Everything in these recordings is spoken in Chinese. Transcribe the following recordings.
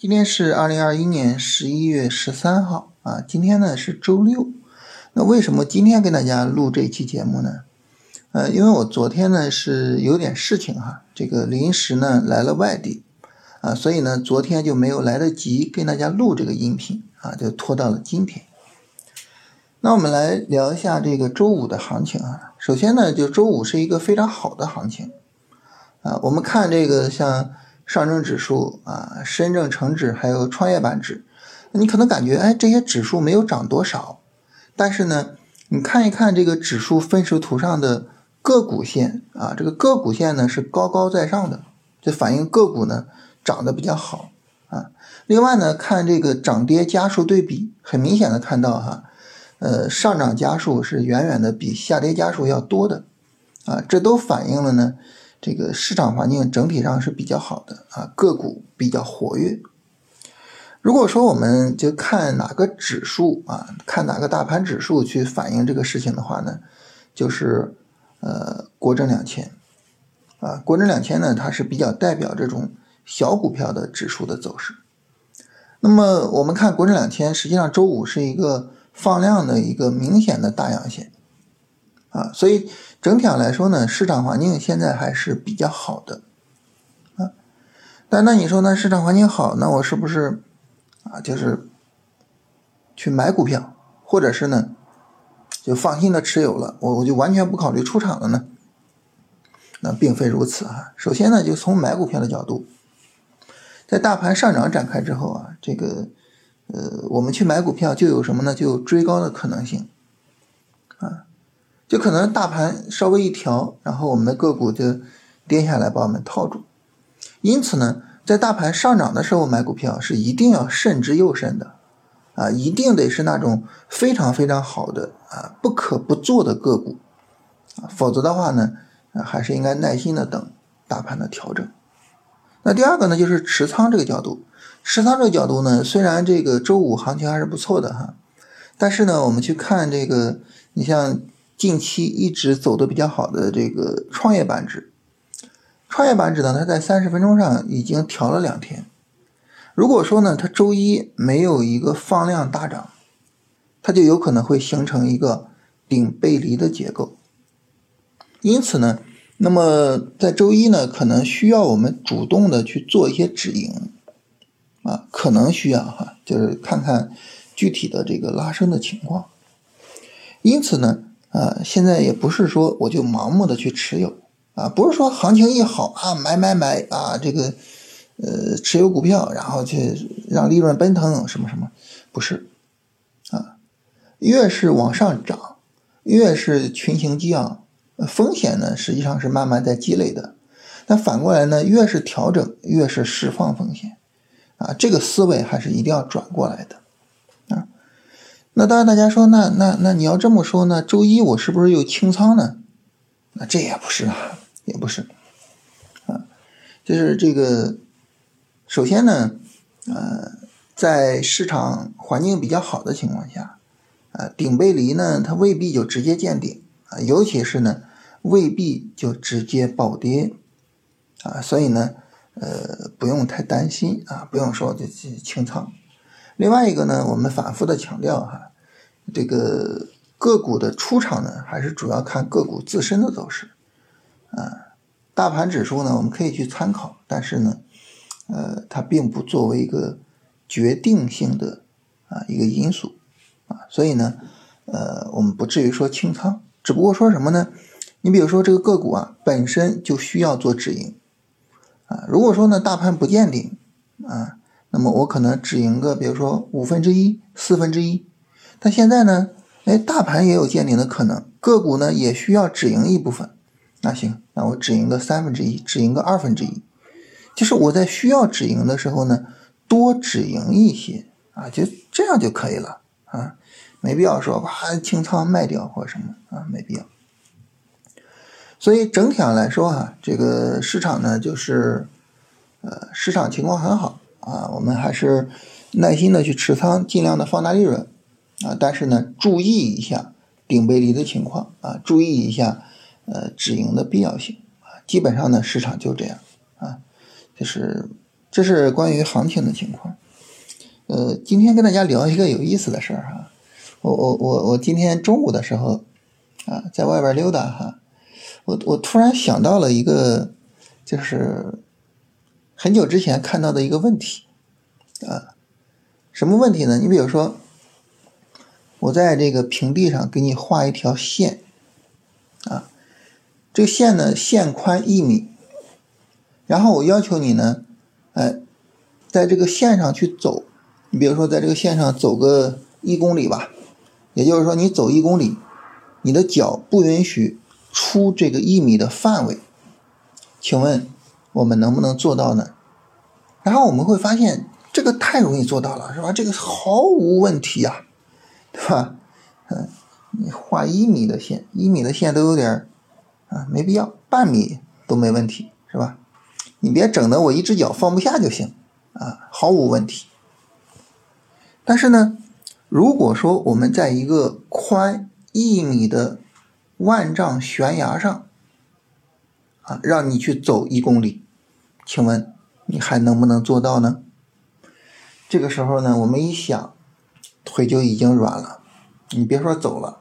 今天是二零二一年十一月十三号啊，今天呢是周六。那为什么今天跟大家录这期节目呢？呃，因为我昨天呢是有点事情哈，这个临时呢来了外地啊，所以呢昨天就没有来得及跟大家录这个音频啊，就拖到了今天。那我们来聊一下这个周五的行情啊。首先呢，就周五是一个非常好的行情啊。我们看这个像。上证指数啊，深证成指还有创业板指，你可能感觉哎，这些指数没有涨多少，但是呢，你看一看这个指数分时图上的个股线啊，这个个股线呢是高高在上的，就反映个股呢涨得比较好啊。另外呢，看这个涨跌家数对比，很明显的看到哈，呃，上涨家数是远远的比下跌家数要多的啊，这都反映了呢。这个市场环境整体上是比较好的啊，个股比较活跃。如果说我们就看哪个指数啊，看哪个大盘指数去反映这个事情的话呢，就是呃国证两千啊，国证两千呢，它是比较代表这种小股票的指数的走势。那么我们看国证两千，实际上周五是一个放量的一个明显的大阳线啊，所以。整体上来说呢，市场环境现在还是比较好的，啊，但那你说呢？市场环境好，那我是不是啊，就是去买股票，或者是呢，就放心的持有了，我我就完全不考虑出场了呢？那并非如此啊。首先呢，就从买股票的角度，在大盘上涨展开之后啊，这个呃，我们去买股票就有什么呢？就有追高的可能性，啊。就可能大盘稍微一调，然后我们的个股就跌下来把我们套住。因此呢，在大盘上涨的时候买股票是一定要慎之又慎的，啊，一定得是那种非常非常好的啊不可不做的个股，啊，否则的话呢，还是应该耐心的等大盘的调整。那第二个呢，就是持仓这个角度，持仓这个角度呢，虽然这个周五行情还是不错的哈，但是呢，我们去看这个，你像。近期一直走的比较好的这个创业板指，创业板指呢，它在三十分钟上已经调了两天。如果说呢，它周一没有一个放量大涨，它就有可能会形成一个顶背离的结构。因此呢，那么在周一呢，可能需要我们主动的去做一些止盈啊，可能需要哈，就是看看具体的这个拉升的情况。因此呢。啊，现在也不是说我就盲目的去持有啊，不是说行情一好啊买买买啊，这个呃持有股票然后去让利润奔腾什么什么，不是啊，越是往上涨，越是群情激昂，风险呢实际上是慢慢在积累的，但反过来呢，越是调整越是释放风险啊，这个思维还是一定要转过来的。那当然，大家说，那那那你要这么说呢？周一我是不是又清仓呢？那这也不是啊，也不是啊，就是这个，首先呢，呃，在市场环境比较好的情况下，啊，顶背离呢，它未必就直接见顶啊，尤其是呢，未必就直接暴跌啊，所以呢，呃，不用太担心啊，不用说就清仓。另外一个呢，我们反复的强调哈，这个个股的出场呢，还是主要看个股自身的走势，啊，大盘指数呢，我们可以去参考，但是呢，呃，它并不作为一个决定性的啊一个因素，啊，所以呢，呃，我们不至于说清仓，只不过说什么呢？你比如说这个个股啊，本身就需要做止盈，啊，如果说呢，大盘不见顶，啊。那么我可能止盈个，比如说五分之一、四分之一，但现在呢，哎，大盘也有见顶的可能，个股呢也需要止盈一部分。那行，那我止盈个三分之一，止盈个二分之一，就是我在需要止盈的时候呢，多止盈一些啊，就这样就可以了啊，没必要说哇清仓卖掉或什么啊，没必要。所以整体上来说哈，这个市场呢，就是呃，市场情况很好。啊，我们还是耐心的去持仓，尽量的放大利润啊。但是呢，注意一下顶背离的情况啊，注意一下呃止盈的必要性啊。基本上呢，市场就这样啊，就是这是关于行情的情况。呃，今天跟大家聊一个有意思的事儿哈。我我我我今天中午的时候啊，在外边溜达哈，我我突然想到了一个，就是很久之前看到的一个问题啊。什么问题呢？你比如说，我在这个平地上给你画一条线啊，这个线呢，线宽一米，然后我要求你呢，哎，在这个线上去走。你比如说，在这个线上走个一公里吧，也就是说，你走一公里，你的脚不允许出这个一米的范围。请问我们能不能做到呢？然后我们会发现，这个太容易做到了，是吧？这个毫无问题啊，对吧？嗯，你画一米的线，一米的线都有点啊，没必要，半米都没问题，是吧？你别整的我一只脚放不下就行啊，毫无问题。但是呢，如果说我们在一个宽一米的万丈悬崖上，让你去走一公里，请问你还能不能做到呢？这个时候呢，我们一想，腿就已经软了。你别说走了，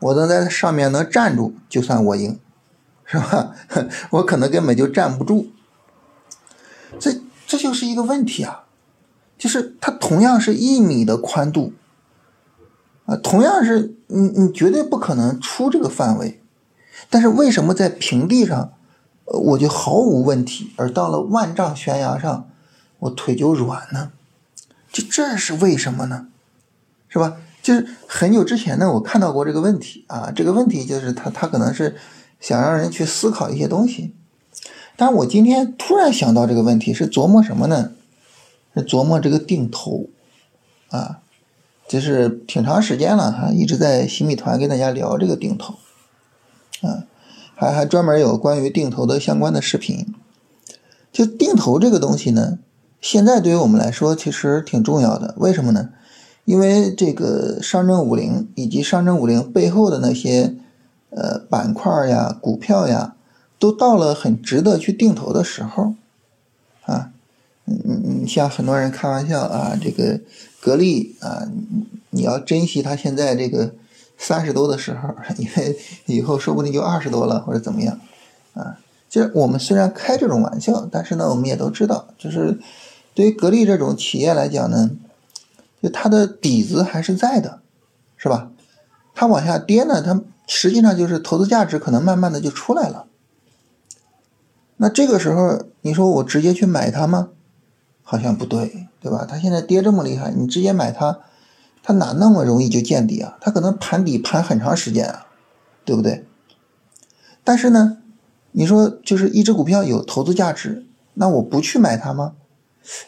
我能在上面能站住，就算我赢，是吧？我可能根本就站不住。这这就是一个问题啊。就是它同样是一米的宽度，啊，同样是你你绝对不可能出这个范围，但是为什么在平地上，我就毫无问题，而到了万丈悬崖上，我腿就软呢？就这是为什么呢？是吧？就是很久之前呢，我看到过这个问题啊，这个问题就是他他可能是想让人去思考一些东西，但我今天突然想到这个问题，是琢磨什么呢？是琢磨这个定投，啊，就是挺长时间了哈，一直在新米团跟大家聊这个定投，啊，还还专门有关于定投的相关的视频。就定投这个东西呢，现在对于我们来说其实挺重要的。为什么呢？因为这个上证五零以及上证五零背后的那些呃板块呀、股票呀，都到了很值得去定投的时候，啊。嗯嗯，像很多人开玩笑啊，这个格力啊，你要珍惜它现在这个三十多的时候，因为以后说不定就二十多了或者怎么样啊。就是我们虽然开这种玩笑，但是呢，我们也都知道，就是对于格力这种企业来讲呢，就它的底子还是在的，是吧？它往下跌呢，它实际上就是投资价值可能慢慢的就出来了。那这个时候，你说我直接去买它吗？好像不对，对吧？它现在跌这么厉害，你直接买它，它哪那么容易就见底啊？它可能盘底盘很长时间啊，对不对？但是呢，你说就是一只股票有投资价值，那我不去买它吗？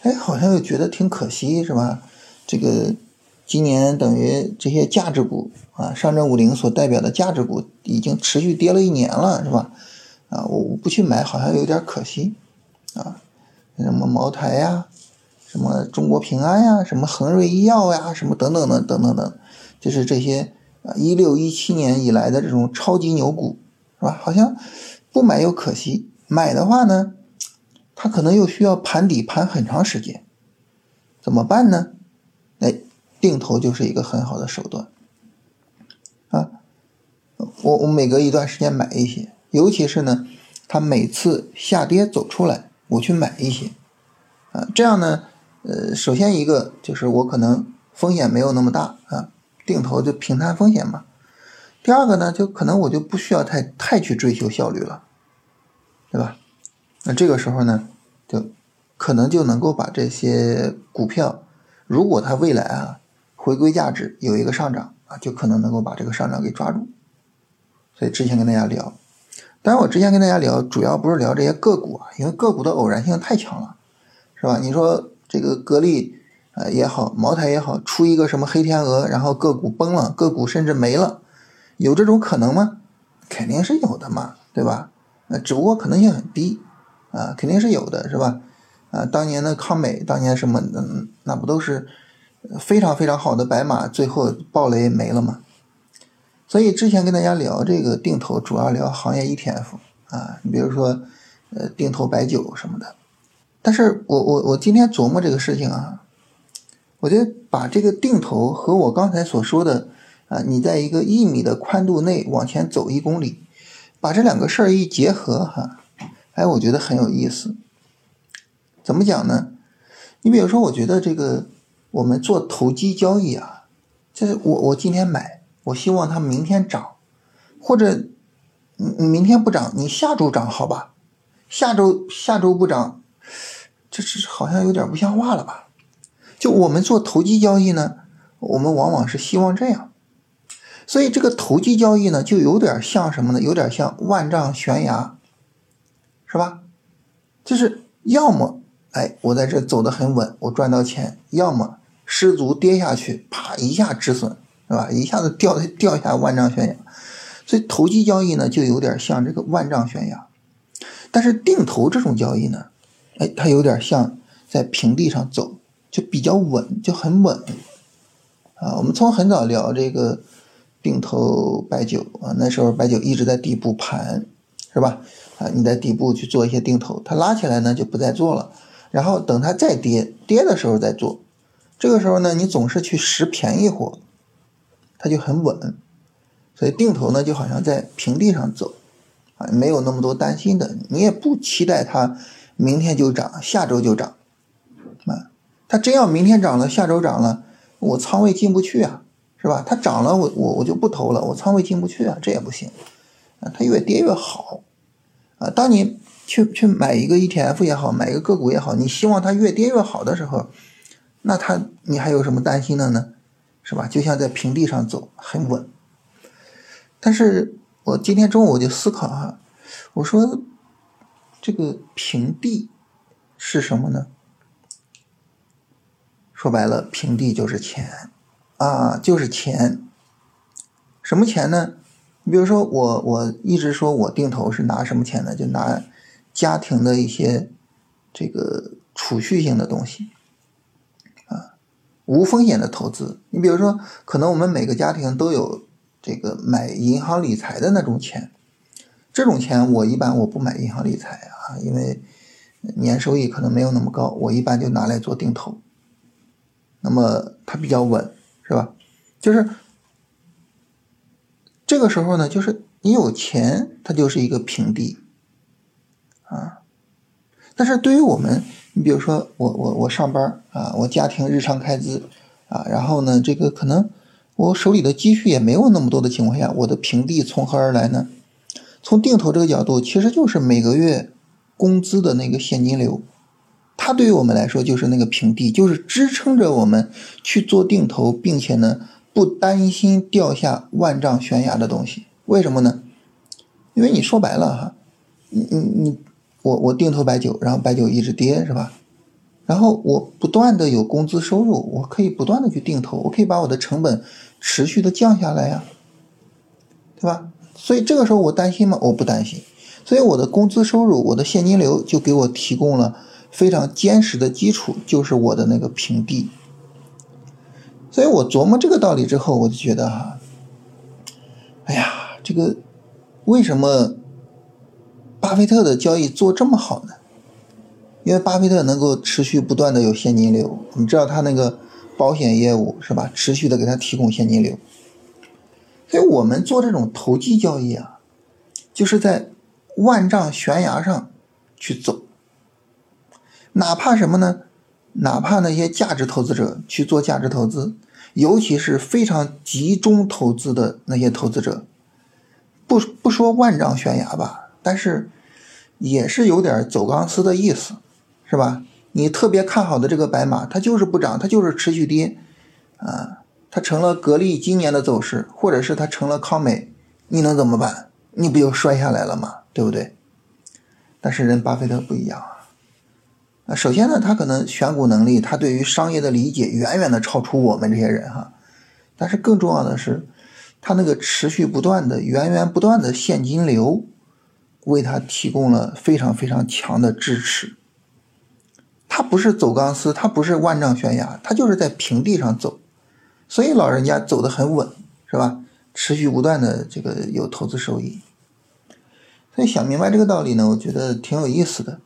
哎，好像又觉得挺可惜，是吧？这个今年等于这些价值股啊，上证五零所代表的价值股已经持续跌了一年了，是吧？啊，我我不去买，好像有点可惜啊。什么茅台呀，什么中国平安呀，什么恒瑞医药呀，什么等等等等等等，就是这些啊一六一七年以来的这种超级牛股，是吧？好像不买又可惜，买的话呢，它可能又需要盘底盘很长时间，怎么办呢？哎，定投就是一个很好的手段啊！我我每隔一段时间买一些，尤其是呢，它每次下跌走出来。我去买一些，啊，这样呢，呃，首先一个就是我可能风险没有那么大啊，定投就平摊风险嘛。第二个呢，就可能我就不需要太太去追求效率了，对吧？那这个时候呢，就可能就能够把这些股票，如果它未来啊回归价值有一个上涨啊，就可能能够把这个上涨给抓住。所以之前跟大家聊。当然，我之前跟大家聊，主要不是聊这些个股啊，因为个股的偶然性太强了，是吧？你说这个格力啊也好，茅台也好，出一个什么黑天鹅，然后个股崩了，个股甚至没了，有这种可能吗？肯定是有的嘛，对吧？那只不过可能性很低啊，肯定是有的，是吧？啊，当年的康美，当年什么，嗯，那不都是非常非常好的白马，最后暴雷没了吗？所以之前跟大家聊这个定投，主要聊行业 ETF 啊，你比如说，呃，定投白酒什么的。但是我我我今天琢磨这个事情啊，我觉得把这个定投和我刚才所说的啊，你在一个一米的宽度内往前走一公里，把这两个事儿一结合哈，哎，我觉得很有意思。怎么讲呢？你比如说，我觉得这个我们做投机交易啊，就是我我今天买，我希望它明天涨，或者你你明天不涨，你下周涨好吧？下周下周不涨。这这好像有点不像话了吧？就我们做投机交易呢，我们往往是希望这样，所以这个投机交易呢，就有点像什么呢？有点像万丈悬崖，是吧？就是要么哎，我在这走得很稳，我赚到钱；要么失足跌下去，啪一下止损，是吧？一下子掉掉下万丈悬崖。所以投机交易呢，就有点像这个万丈悬崖，但是定投这种交易呢？哎，它有点像在平地上走，就比较稳，就很稳啊。我们从很早聊这个定投白酒啊，那时候白酒一直在底部盘，是吧？啊，你在底部去做一些定投，它拉起来呢就不再做了，然后等它再跌，跌的时候再做。这个时候呢，你总是去拾便宜货，它就很稳。所以定投呢，就好像在平地上走啊，没有那么多担心的，你也不期待它。明天就涨，下周就涨，啊，它真要明天涨了，下周涨了，我仓位进不去啊，是吧？它涨了，我我我就不投了，我仓位进不去啊，这也不行，啊，它越跌越好，啊，当你去去买一个 ETF 也好，买一个个股也好，你希望它越跌越好的时候，那它你还有什么担心的呢？是吧？就像在平地上走，很稳。但是我今天中午我就思考哈，我说。这个平地是什么呢？说白了，平地就是钱啊，就是钱。什么钱呢？你比如说，我我一直说我定投是拿什么钱呢？就拿家庭的一些这个储蓄性的东西啊，无风险的投资。你比如说，可能我们每个家庭都有这个买银行理财的那种钱。这种钱我一般我不买银行理财啊，因为年收益可能没有那么高，我一般就拿来做定投。那么它比较稳，是吧？就是这个时候呢，就是你有钱，它就是一个平地啊。但是对于我们，你比如说我我我上班啊，我家庭日常开支啊，然后呢，这个可能我手里的积蓄也没有那么多的情况下，我的平地从何而来呢？从定投这个角度，其实就是每个月工资的那个现金流，它对于我们来说就是那个平地，就是支撑着我们去做定投，并且呢不担心掉下万丈悬崖的东西。为什么呢？因为你说白了哈，你你你我我定投白酒，然后白酒一直跌是吧？然后我不断的有工资收入，我可以不断的去定投，我可以把我的成本持续的降下来呀，对吧？所以这个时候我担心吗？我不担心。所以我的工资收入，我的现金流就给我提供了非常坚实的基础，就是我的那个平地。所以我琢磨这个道理之后，我就觉得哈，哎呀，这个为什么巴菲特的交易做这么好呢？因为巴菲特能够持续不断的有现金流，你知道他那个保险业务是吧？持续的给他提供现金流。所以我们做这种投机交易啊，就是在万丈悬崖上去走。哪怕什么呢？哪怕那些价值投资者去做价值投资，尤其是非常集中投资的那些投资者，不不说万丈悬崖吧，但是也是有点走钢丝的意思，是吧？你特别看好的这个白马，它就是不涨，它就是持续跌，啊。它成了格力今年的走势，或者是它成了康美，你能怎么办？你不就摔下来了吗？对不对？但是人巴菲特不一样啊。啊，首先呢，他可能选股能力，他对于商业的理解远远的超出我们这些人哈。但是更重要的是，他那个持续不断的、源源不断的现金流，为他提供了非常非常强的支持。他不是走钢丝，他不是万丈悬崖，他就是在平地上走。所以老人家走得很稳，是吧？持续不断的这个有投资收益。所以想明白这个道理呢，我觉得挺有意思的。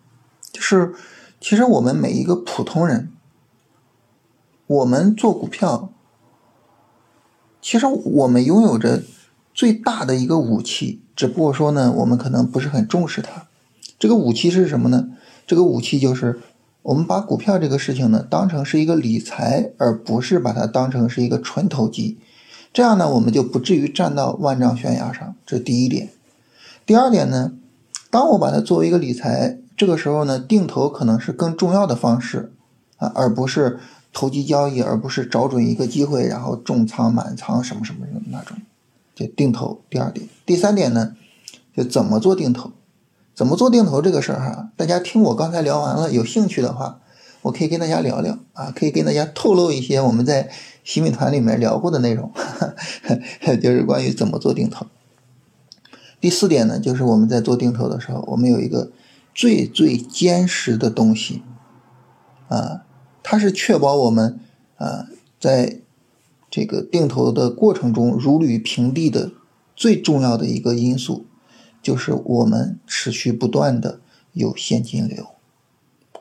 就是其实我们每一个普通人，我们做股票，其实我们拥有着最大的一个武器，只不过说呢，我们可能不是很重视它。这个武器是什么呢？这个武器就是我们把股票这个事情呢，当成是一个理财，而不是把它当成是一个纯投机。这样呢，我们就不至于站到万丈悬崖上。这第一点。第二点呢，当我把它作为一个理财。这个时候呢，定投可能是更重要的方式啊，而不是投机交易，而不是找准一个机会然后重仓满仓什么什么什么那种，就定投。第二点，第三点呢，就怎么做定投？怎么做定投这个事儿哈，大家听我刚才聊完了，有兴趣的话，我可以跟大家聊聊啊，可以跟大家透露一些我们在洗米团里面聊过的内容，就是关于怎么做定投。第四点呢，就是我们在做定投的时候，我们有一个。最最坚实的东西，啊，它是确保我们啊在这个定投的过程中如履平地的最重要的一个因素，就是我们持续不断的有现金流，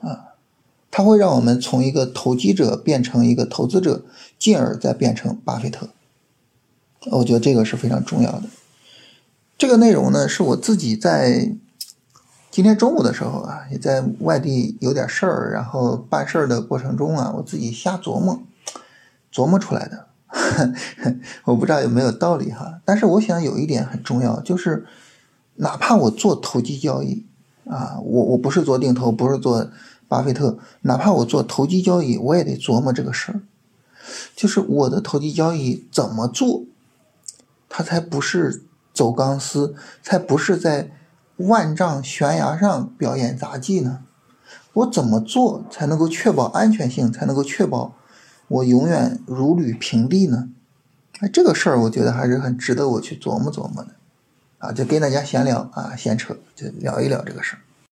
啊，它会让我们从一个投机者变成一个投资者，进而再变成巴菲特。我觉得这个是非常重要的。这个内容呢，是我自己在。今天中午的时候啊，也在外地有点事儿，然后办事儿的过程中啊，我自己瞎琢磨，琢磨出来的。我不知道有没有道理哈，但是我想有一点很重要，就是哪怕我做投机交易啊，我我不是做定投，不是做巴菲特，哪怕我做投机交易，我也得琢磨这个事儿，就是我的投机交易怎么做，它才不是走钢丝，才不是在。万丈悬崖上表演杂技呢？我怎么做才能够确保安全性，才能够确保我永远如履平地呢？哎，这个事儿我觉得还是很值得我去琢磨琢磨的，啊，就跟大家闲聊啊，闲扯，就聊一聊这个事儿。